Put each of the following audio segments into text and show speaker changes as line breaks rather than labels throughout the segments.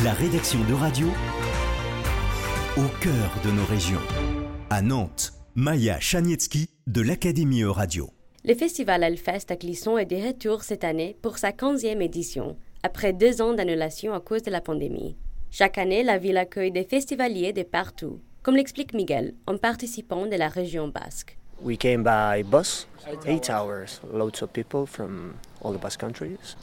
La rédaction de radio au cœur de nos régions. À Nantes, Maya Chanietsky de l'Académie Radio.
Le festival Elfest à Clisson est de retour cette année pour sa 15e édition, après deux ans d'annulation à cause de la pandémie. Chaque année, la ville accueille des festivaliers de partout, comme l'explique Miguel, un participant de la région basque.
We came by bus, eight hours, loads of people from all the Basque countries.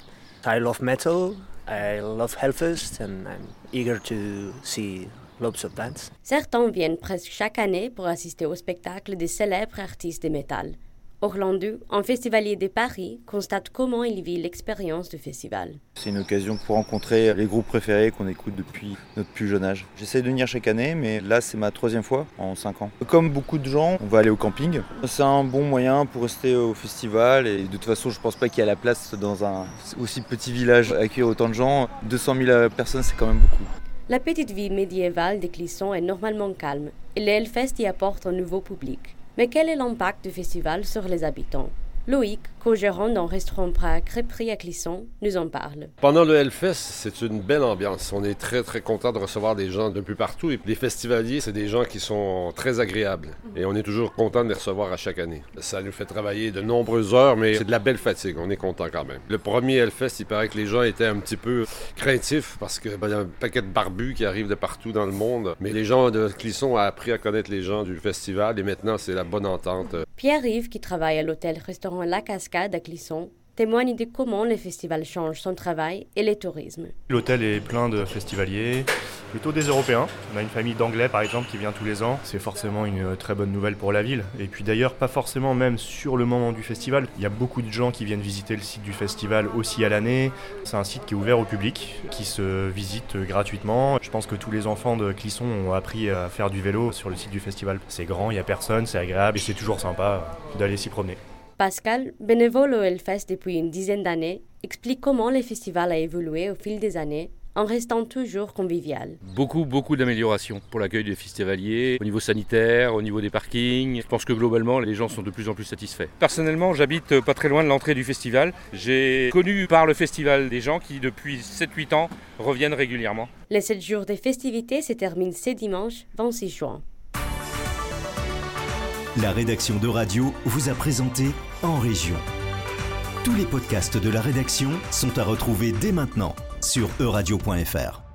I love metal, I love Hellfest, and I'm eager to see loads of bands.
Certains viennent presque chaque année pour assister au spectacle des célèbres artistes de métal. Orlando, un festivalier de Paris, constate comment il vit l'expérience du festival.
C'est une occasion pour rencontrer les groupes préférés qu'on écoute depuis notre plus jeune âge. J'essaie de venir chaque année, mais là c'est ma troisième fois en cinq ans. Comme beaucoup de gens, on va aller au camping. C'est un bon moyen pour rester au festival et de toute façon je pense pas qu'il y a la place dans un aussi petit village accueillir autant de gens. 200 000 personnes c'est quand même beaucoup.
La petite vie médiévale de Clisson est normalement calme et le Hellfest y apporte un nouveau public. Mais quel est l'impact du festival sur les habitants? Loïc, co-gérant d'un restaurant à crêperie à Clisson, nous en parle.
Pendant le Hellfest, c'est une belle ambiance. On est très, très content de recevoir des gens de plus partout. Et les festivaliers, c'est des gens qui sont très agréables. Et on est toujours content de les recevoir à chaque année. Ça nous fait travailler de nombreuses heures, mais c'est de la belle fatigue. On est content quand même. Le premier Hellfest, il paraît que les gens étaient un petit peu craintifs parce qu'il ben, y a un paquet de barbus qui arrivent de partout dans le monde. Mais les gens de Clisson ont appris à connaître les gens du festival et maintenant, c'est la bonne entente.
Pierre-Yves, qui travaille à l'hôtel-restaurant La Cascade à Clisson, témoigne de comment le festival change son travail et le tourisme.
L'hôtel est plein de festivaliers, plutôt des Européens. On a une famille d'Anglais par exemple qui vient tous les ans. C'est forcément une très bonne nouvelle pour la ville. Et puis d'ailleurs, pas forcément même sur le moment du festival. Il y a beaucoup de gens qui viennent visiter le site du festival aussi à l'année. C'est un site qui est ouvert au public, qui se visite gratuitement. Je pense que tous les enfants de Clisson ont appris à faire du vélo sur le site du festival. C'est grand, il n'y a personne, c'est agréable et c'est toujours sympa d'aller s'y promener.
Pascal, bénévole au Hellfest depuis une dizaine d'années, explique comment le festival a évolué au fil des années en restant toujours convivial.
Beaucoup, beaucoup d'améliorations pour l'accueil des festivaliers, au niveau sanitaire, au niveau des parkings. Je pense que globalement, les gens sont de plus en plus satisfaits. Personnellement, j'habite pas très loin de l'entrée du festival. J'ai connu par le festival des gens qui, depuis 7-8 ans, reviennent régulièrement.
Les 7 jours des festivités se terminent ce dimanche 26 juin.
La rédaction de radio vous a présenté En Région. Tous les podcasts de la rédaction sont à retrouver dès maintenant sur euradio.fr.